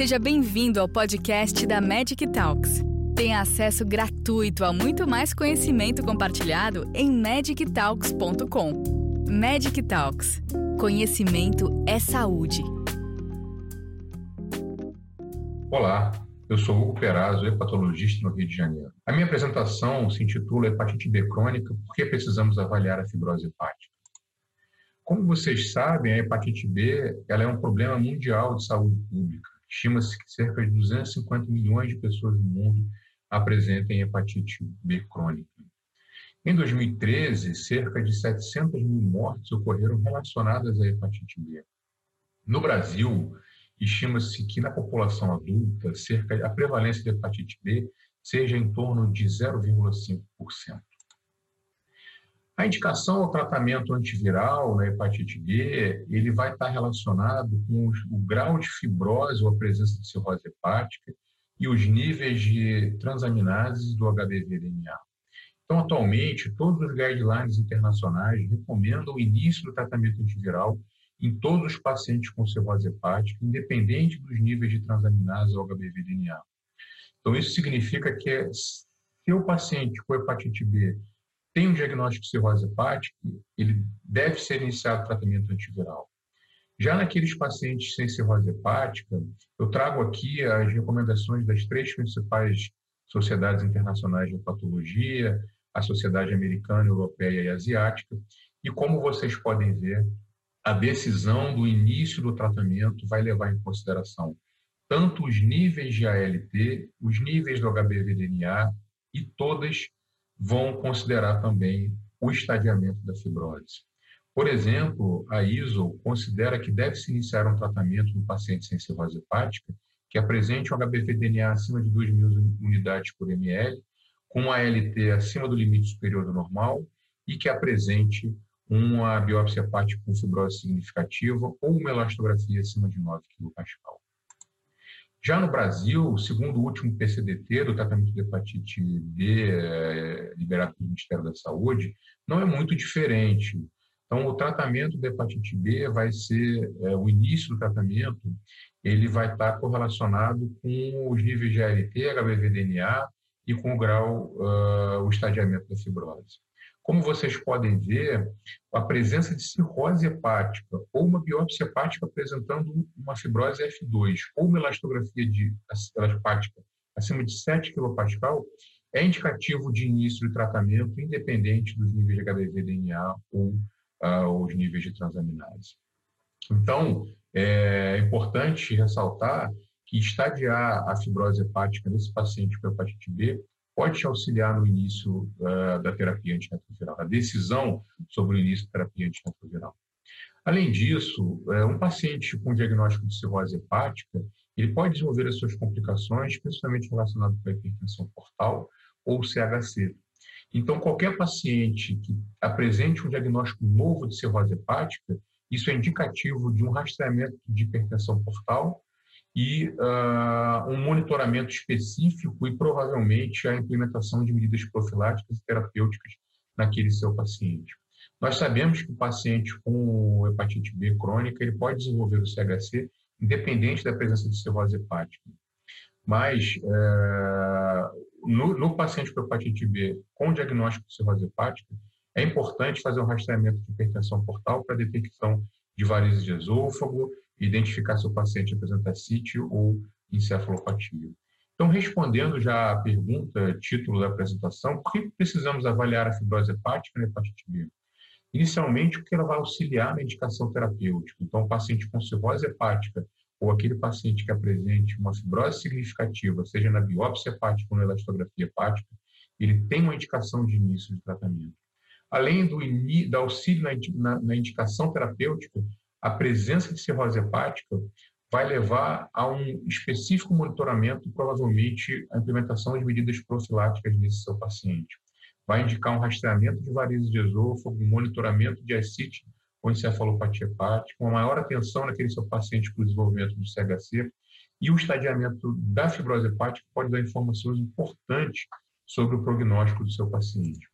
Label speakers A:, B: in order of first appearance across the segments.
A: Seja bem-vindo ao podcast da Magic Talks. Tenha acesso gratuito a muito mais conhecimento compartilhado em magictalks.com. Magic Talks. Conhecimento é saúde.
B: Olá, eu sou Hugo Perazzo, hepatologista no Rio de Janeiro. A minha apresentação se intitula Hepatite B crônica, por que precisamos avaliar a fibrose hepática? Como vocês sabem, a hepatite B ela é um problema mundial de saúde pública. Estima-se que cerca de 250 milhões de pessoas no mundo apresentem hepatite B crônica. Em 2013, cerca de 700 mil mortes ocorreram relacionadas à hepatite B. No Brasil, estima-se que na população adulta, cerca a prevalência de hepatite B seja em torno de 0,5%. A indicação ao tratamento antiviral na hepatite B, ele vai estar relacionado com o grau de fibrose ou a presença de cirrose hepática e os níveis de transaminases do HBV-DNA. Então, atualmente, todos os guidelines internacionais recomendam o início do tratamento antiviral em todos os pacientes com cirrose hepática, independente dos níveis de transaminases ou HBV-DNA. Então, isso significa que se o paciente com hepatite B tem um diagnóstico de cirrose hepática, ele deve ser iniciado tratamento antiviral. Já naqueles pacientes sem cirrose hepática, eu trago aqui as recomendações das três principais sociedades internacionais de hepatologia, a Sociedade Americana, Europeia e Asiática, e como vocês podem ver, a decisão do início do tratamento vai levar em consideração tanto os níveis de ALT, os níveis do HBV-DNA e todas vão considerar também o estadiamento da fibrose. Por exemplo, a ISO considera que deve-se iniciar um tratamento no paciente sem cirrose hepática que apresente um HBV-DNA acima de 2 mil unidades por ml, com ALT acima do limite superior do normal e que apresente uma biópsia hepática com fibrose significativa ou uma elastografia acima de 9 kPa. Já no Brasil, segundo o último PCDT do tratamento de hepatite B é, liberado pelo Ministério da Saúde, não é muito diferente. Então, o tratamento da hepatite B vai ser, é, o início do tratamento, ele vai estar correlacionado com os níveis de ALT, HBV-DNA e com o grau, uh, o estadiamento da fibrose. Como vocês podem ver, a presença de cirrose hepática ou uma biópsia hepática apresentando uma fibrose F2 ou uma elastografia de hepática acima de 7 kPa é indicativo de início de tratamento independente dos níveis de HBV-DNA ou uh, os níveis de transaminase. Então, é importante ressaltar que estadiar a fibrose hepática nesse paciente com hepatite B pode te auxiliar no início uh, da terapia antirretroviral, a decisão sobre o início da terapia antirretroviral. Além disso, uh, um paciente com diagnóstico de cirrose hepática, ele pode desenvolver as suas complicações, principalmente relacionadas com a hipertensão portal ou CHC. Então, qualquer paciente que apresente um diagnóstico novo de cirrose hepática, isso é indicativo de um rastreamento de hipertensão portal e uh, um monitoramento específico e provavelmente a implementação de medidas profiláticas e terapêuticas naquele seu paciente. Nós sabemos que o paciente com hepatite B crônica ele pode desenvolver o CHC independente da presença de cirrose hepática. Mas uh, no, no, paciente com hepatite B com diagnóstico de cirrose hepática, é importante fazer um rastreamento de hipertensão portal para detecção de varizes de esôfago identificar se o paciente apresenta sítio ou encefalopatia. Então, respondendo já a pergunta, título da apresentação, por que precisamos avaliar a fibrose hepática na hepatite B? Inicialmente, porque ela vai auxiliar na indicação terapêutica. Então, o paciente com cirrose hepática ou aquele paciente que apresente uma fibrose significativa, seja na biópsia hepática ou na elastografia hepática, ele tem uma indicação de início de tratamento. Além do, do auxílio na, na, na indicação terapêutica, a presença de cirrose hepática vai levar a um específico monitoramento, provavelmente a implementação de medidas profiláticas nesse seu paciente. Vai indicar um rastreamento de varizes de esôfago, um monitoramento de ascite ou encefalopatia hepática, uma maior atenção naquele seu paciente para o desenvolvimento do CHC e o estadiamento da fibrose hepática pode dar informações importantes sobre o prognóstico do seu paciente.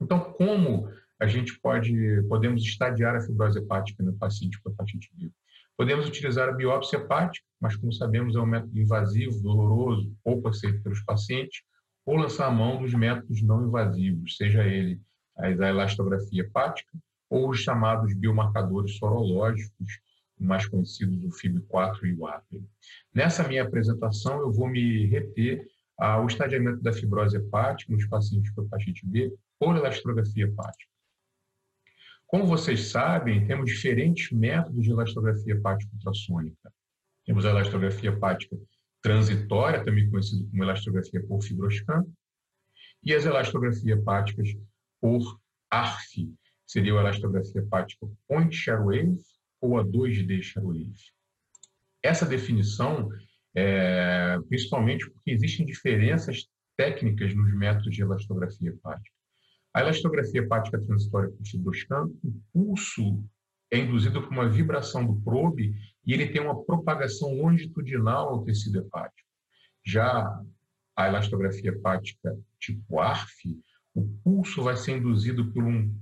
B: Então, como a gente pode, podemos estadiar a fibrose hepática no paciente com hepatite B. Podemos utilizar a biópsia hepática, mas como sabemos é um método invasivo, doloroso, pouco aceito pelos pacientes, ou lançar a mão dos métodos não invasivos, seja ele a elastografia hepática ou os chamados biomarcadores sorológicos, mais conhecidos do FIB4 e o APRI. Nessa minha apresentação, eu vou me reter ao estadiamento da fibrose hepática nos pacientes com hepatite B por elastografia hepática. Como vocês sabem, temos diferentes métodos de elastografia hepática ultrassônica. Temos a elastografia hepática transitória, também conhecida como elastografia por fibroscan, e as elastografias hepáticas por ARF, seria a elastografia hepática point wave ou a 2D share wave. Essa definição é principalmente porque existem diferenças técnicas nos métodos de elastografia hepática. A elastografia hepática transitória por fibroscan, o pulso é induzido por uma vibração do probe e ele tem uma propagação longitudinal ao tecido hepático. Já a elastografia hepática tipo ARF, o pulso vai ser induzido por um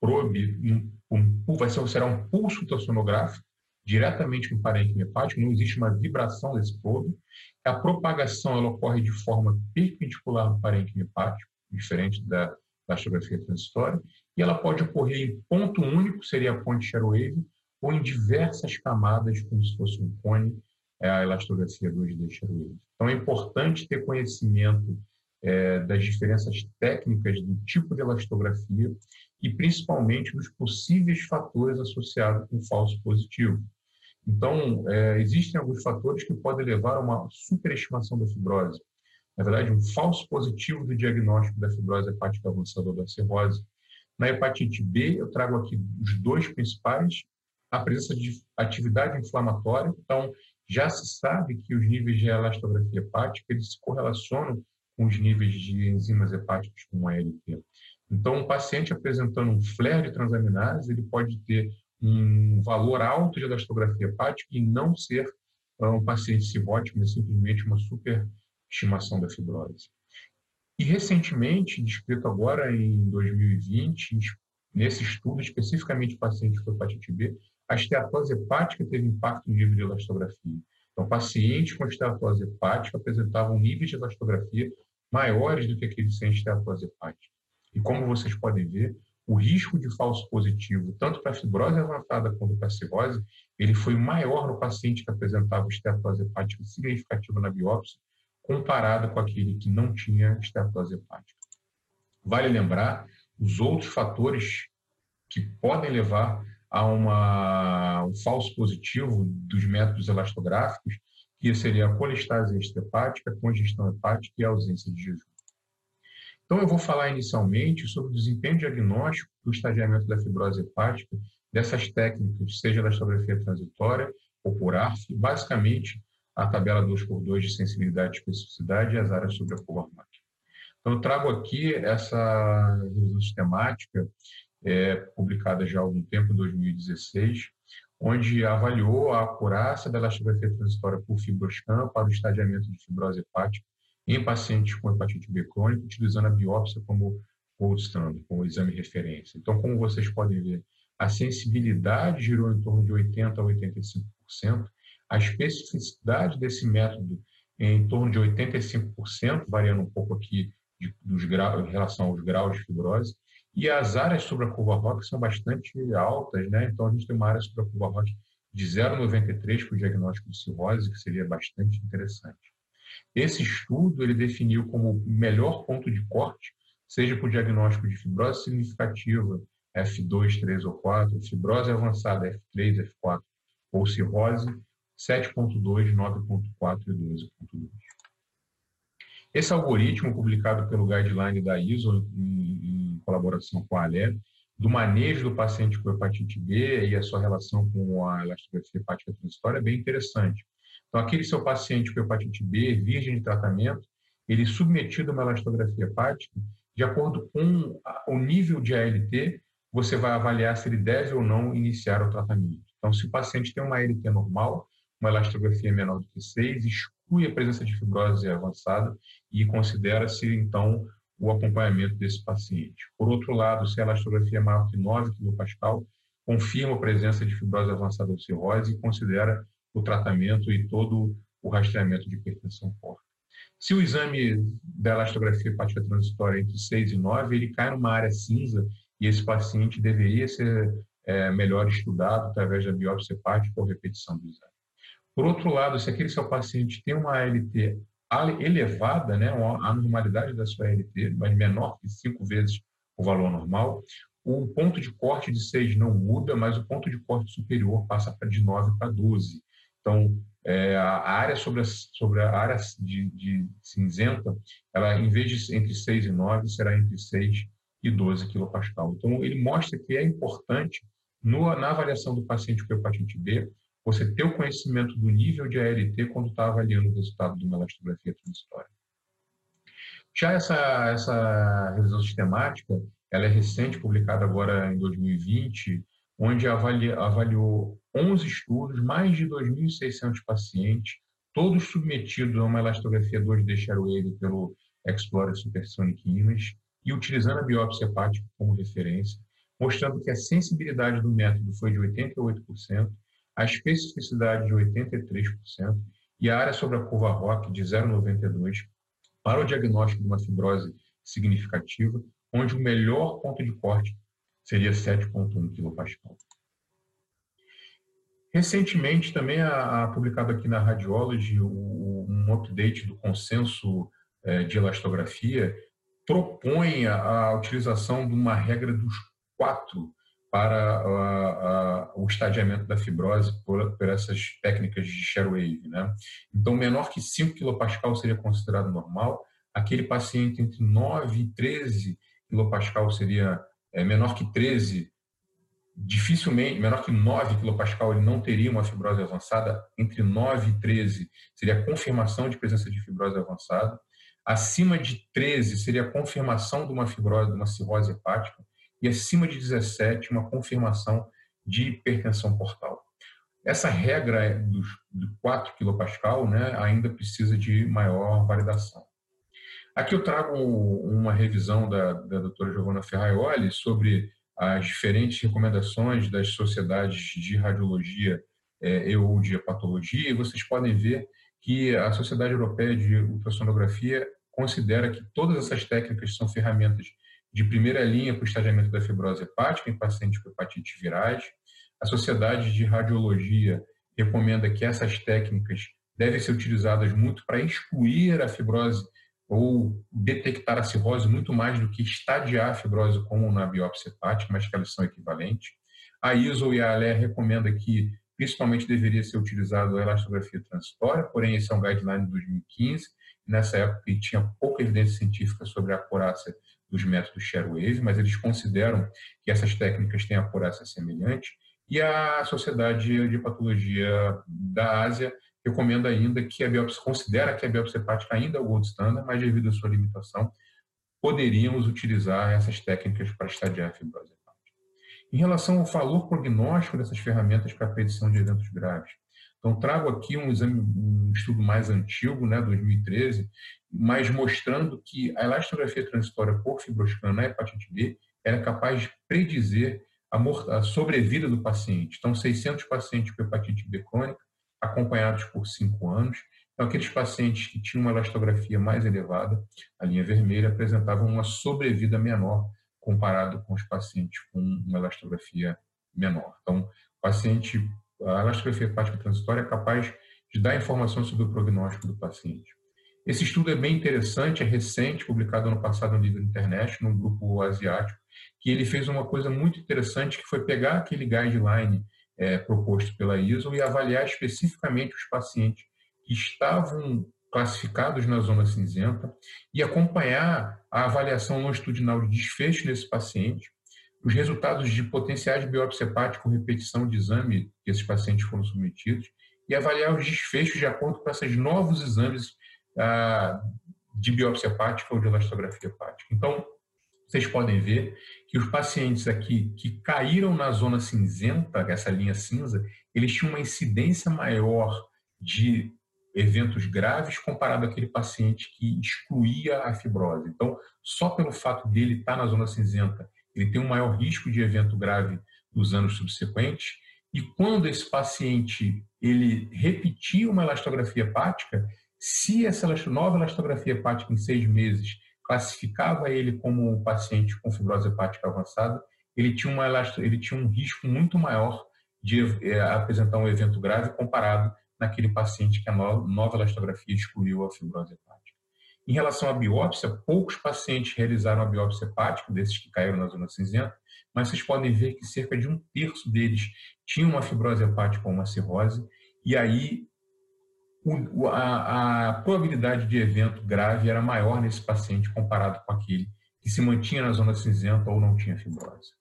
B: probe, um, um, vai ser, será um pulso ultrassonográfico diretamente no parênquima hepático, não existe uma vibração desse probe. A propagação ela ocorre de forma perpendicular no parênquima hepático, diferente da elastografia transitória, e ela pode ocorrer em ponto único, seria a ponte Sharewave, ou em diversas camadas, como se fosse um cone, é a elastografia 2D Sharewave. Então, é importante ter conhecimento é, das diferenças técnicas do tipo de elastografia e principalmente dos possíveis fatores associados com falso positivo. Então, é, existem alguns fatores que podem levar a uma superestimação da fibrose. Na verdade, um falso positivo do diagnóstico da fibrose hepática avançada ou da cirrose. Na hepatite B, eu trago aqui os dois principais, a presença de atividade inflamatória. Então, já se sabe que os níveis de elastografia hepática eles se correlacionam com os níveis de enzimas hepáticas como a ALT. Então, um paciente apresentando um flare de transaminase, ele pode ter um valor alto de elastografia hepática e não ser ah, um paciente cirrótico, mas simplesmente uma superestimação da fibrose. E recentemente, descrito agora em 2020, nesse estudo especificamente pacientes com hepatite B, a esteatose hepática teve impacto no nível de elastografia. Então, pacientes com esteatose hepática apresentavam níveis de elastografia maiores do que aqueles sem esteatose hepática. E como vocês podem ver, o risco de falso positivo, tanto para fibrose avançada quanto para cirrose, ele foi maior no paciente que apresentava esteatose hepática significativa na biópsia, comparado com aquele que não tinha esteatose hepática. Vale lembrar os outros fatores que podem levar a uma, um falso positivo dos métodos elastográficos, que seria a colestase extrahepática, congestão hepática e ausência de jejum. Então, eu vou falar inicialmente sobre o desempenho diagnóstico do estadiamento da fibrose hepática, dessas técnicas, seja da elastografia transitória ou por ARF, basicamente a tabela 2x2 de sensibilidade e especificidade e as áreas sobre a curva Então, eu trago aqui essa revisão sistemática, é, publicada já há algum tempo, em 2016, onde avaliou a acurácia da elastografia transitória por fibroscan para o estadiamento de fibrose hepática em pacientes com hepatite B crônica, utilizando a biópsia como gold standard, como exame referência. Então, como vocês podem ver, a sensibilidade girou em torno de 80% a 85%, a especificidade desse método é em torno de 85%, variando um pouco aqui de, dos graus, em relação aos graus de fibrose, e as áreas sobre a curva ROC são bastante altas, né? Então, a gente tem uma área sobre a curva ROC de 0,93 para o diagnóstico de cirrose, que seria bastante interessante. Esse estudo ele definiu como melhor ponto de corte, seja para o diagnóstico de fibrose significativa, F2, 3 ou 4, fibrose avançada, F3, F4, ou cirrose, 7.2, 9.4 e 12.2. Esse algoritmo, publicado pelo guideline da ISO, em, colaboração com a ALE, do manejo do paciente com hepatite B e a sua relação com a elastografia hepática transitória é bem interessante. Então, aquele seu paciente com hepatite B, virgem de tratamento, ele é submetido a uma elastografia hepática, de acordo com o nível de ALT, você vai avaliar se ele deve ou não iniciar o tratamento. Então, se o paciente tem uma ALT normal, uma elastografia menor do que 6, exclui a presença de fibrose avançada e considera-se, então, o acompanhamento desse paciente. Por outro lado, se a elastografia é maior que 9 kPa, confirma a presença de fibrose avançada ou cirrose e considera o tratamento e todo o rastreamento de hipertensão forte. Se o exame da elastografia hepática transitória é entre 6 e 9, ele cai numa área cinza e esse paciente deveria ser é, melhor estudado através da biópsia hepática ou repetição do exame. Por outro lado, se aquele seu paciente tem uma ALT elevada, né, a normalidade da sua ALT, mas menor que cinco vezes o valor normal, o ponto de corte de 6 não muda, mas o ponto de corte superior passa de 9 para 12. Então, é, a área sobre a, sobre a área de, de, cinzenta, ela, em vez de entre 6 e 9, será entre 6 e 12 kPa. Então, ele mostra que é importante, no, na avaliação do paciente com hepatite B, você ter o conhecimento do nível de ALT quando está avaliando o resultado de uma elastografia transitória. Já essa, essa revisão sistemática, ela é recente, publicada agora em 2020, onde avalia, avaliou 11 estudos, mais de 2.600 pacientes, todos submetidos a uma elastografia 2D Sharewave pelo Explorer Supersonic Image e utilizando a biópsia hepática como referência, mostrando que a sensibilidade do método foi de 88%, a especificidade de 83% e a área sobre a curva ROC de 0,92 para o diagnóstico de uma fibrose significativa, onde o melhor ponto de corte seria 7,1 kPa. Recentemente, também a, publicado aqui na Radiology um update do consenso é, de elastografia propõe a, utilização de uma regra dos quatro para a, o estadiamento da fibrose por, por essas técnicas de share wave. Né? Então, menor que 5 kPa seria considerado normal, aquele paciente entre 9 e 13 kPa seria é, menor que 13, dificilmente, menor que 9 kPa, ele não teria uma fibrose avançada. Entre 9 e 13 seria confirmação de presença de fibrose avançada. Acima de 13 seria a confirmação de uma fibrose, de uma cirrose hepática. E acima de 17, uma confirmação de hipertensão portal. Essa regra dos, de 4 kPa né, ainda precisa de maior validação. Aqui eu trago uma revisão da, da doutora Giovanna Ferraioli sobre as diferentes recomendações das sociedades de radiologia é, e ou de hepatologia, e vocês podem ver que a Sociedade Europeia de Ultrassonografia considera que todas essas técnicas são ferramentas de primeira linha para o estadiamento da fibrose hepática em pacientes com hepatite virais. A Sociedade de Radiologia recomenda que essas técnicas devem ser utilizadas muito para excluir a fibrose ou detectar a cirrose muito mais do que estadiar a fibrose como na biópsia hepática, mas que elas são equivalentes. A ISO e a ALE recomenda que principalmente deveria ser utilizado a elastografia transitória, porém esse é um guideline de 2015, nessa época tinha pouca evidência científica sobre a acurácia dos métodos Sharewave, mas eles consideram que essas técnicas têm acurácia semelhante, e a Sociedade de Patologia da Ásia recomenda ainda que a biópsia, considera que a biópsia hepática ainda é o gold standard, mas devido à sua limitação, poderíamos utilizar essas técnicas para estadiar a fibrose hepática. Em relação ao valor prognóstico dessas ferramentas para a predição de eventos graves, então trago aqui um exame, um estudo mais antigo, né, 2013, mas mostrando que a elastografia transitória por fibroscan na hepatite B era capaz de predizer a, sobrevida do paciente. Então, 600 pacientes com hepatite B crônica acompanhados por cinco anos. Então, aqueles pacientes que tinham uma elastografia mais elevada, a linha vermelha, apresentavam uma sobrevida menor comparado com os pacientes com uma elastografia menor. Então, paciente, a elastografia hepática transitória é capaz de dar informação sobre o prognóstico do paciente. Esse estudo é bem interessante, é recente, publicado ano passado no livro Internet, num grupo asiático, que ele fez uma coisa muito interessante, que foi pegar aquele guideline é, proposto pela ISO e avaliar especificamente os pacientes que estavam classificados na zona cinzenta e acompanhar a avaliação longitudinal de desfecho nesse paciente, os resultados de potenciais de biópsia hepática com repetição de exame que esses pacientes foram submetidos e avaliar os desfechos de acordo com esses novos exames ah, de biópsia hepática ou de elastografia hepática. Então, vocês podem ver que os pacientes aqui que caíram na zona cinzenta, essa linha cinza, eles tinham uma incidência maior de eventos graves comparado àquele paciente que excluía a fibrose. Então, só pelo fato dele estar na zona cinzenta, ele tem um maior risco de evento grave nos anos subsequentes. E quando esse paciente ele repetia uma elastografia hepática, se essa nova elastografia hepática em seis meses classificava ele como um paciente com fibrose hepática avançada, ele tinha, uma, ele tinha um risco muito maior de é, apresentar um evento grave comparado naquele paciente que a nova elastografia excluiu a fibrose hepática. Em relação à biópsia, poucos pacientes realizaram a biópsia hepática, desses que caíram na zona cinzenta, mas vocês podem ver que cerca de um terço deles tinham uma fibrose hepática ou uma cirrose, e aí a, a probabilidade de evento grave era maior nesse paciente comparado com aquele que se mantinha na zona cinzenta ou não tinha fibrose.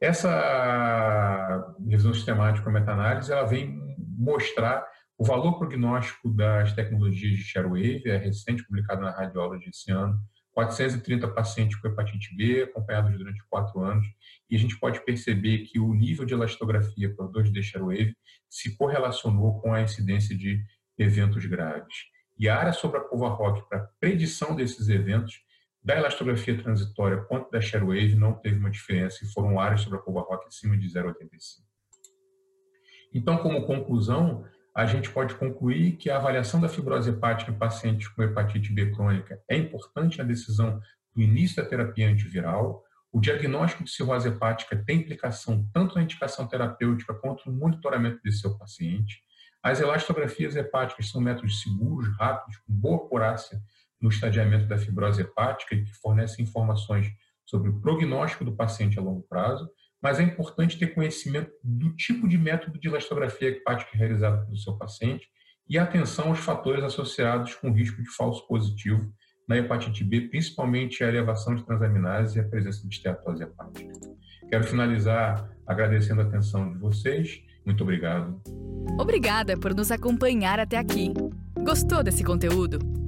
B: Essa revisão sistemática meta-análise ela vem mostrar o valor prognóstico das tecnologias de Sharewave, é recente publicado na Radiology esse ano, 430 pacientes com hepatite B, acompanhados durante quatro anos, e a gente pode perceber que o nível de elastografia por 2D Sharewave se correlacionou com a incidência de eventos graves. E a área sobre a curva ROC para predição desses eventos da elastografia transitória quanto da Sharewave não teve uma diferença e foram áreas sobre a curva ROC acima de 0,85. Então, como conclusão, a gente pode concluir que a avaliação da fibrose hepática em pacientes com hepatite B crônica é importante na decisão do início da terapia antiviral. O diagnóstico de cirrose hepática tem implicação tanto na indicação terapêutica quanto no monitoramento desse seu paciente. As elastografias hepáticas são métodos seguros, rápidos, com boa acurácia no estadiamento da fibrose hepática e que fornecem informações sobre o prognóstico do paciente a longo prazo, mas é importante ter conhecimento do tipo de método de elastografia hepática realizado pelo seu paciente e atenção aos fatores associados com risco de falso positivo na hepatite B, principalmente a elevação de transaminases e a presença de esteatose hepática. Quero finalizar agradecendo a atenção de vocês. Muito obrigado.
A: Obrigada por nos acompanhar até aqui. Gostou desse conteúdo?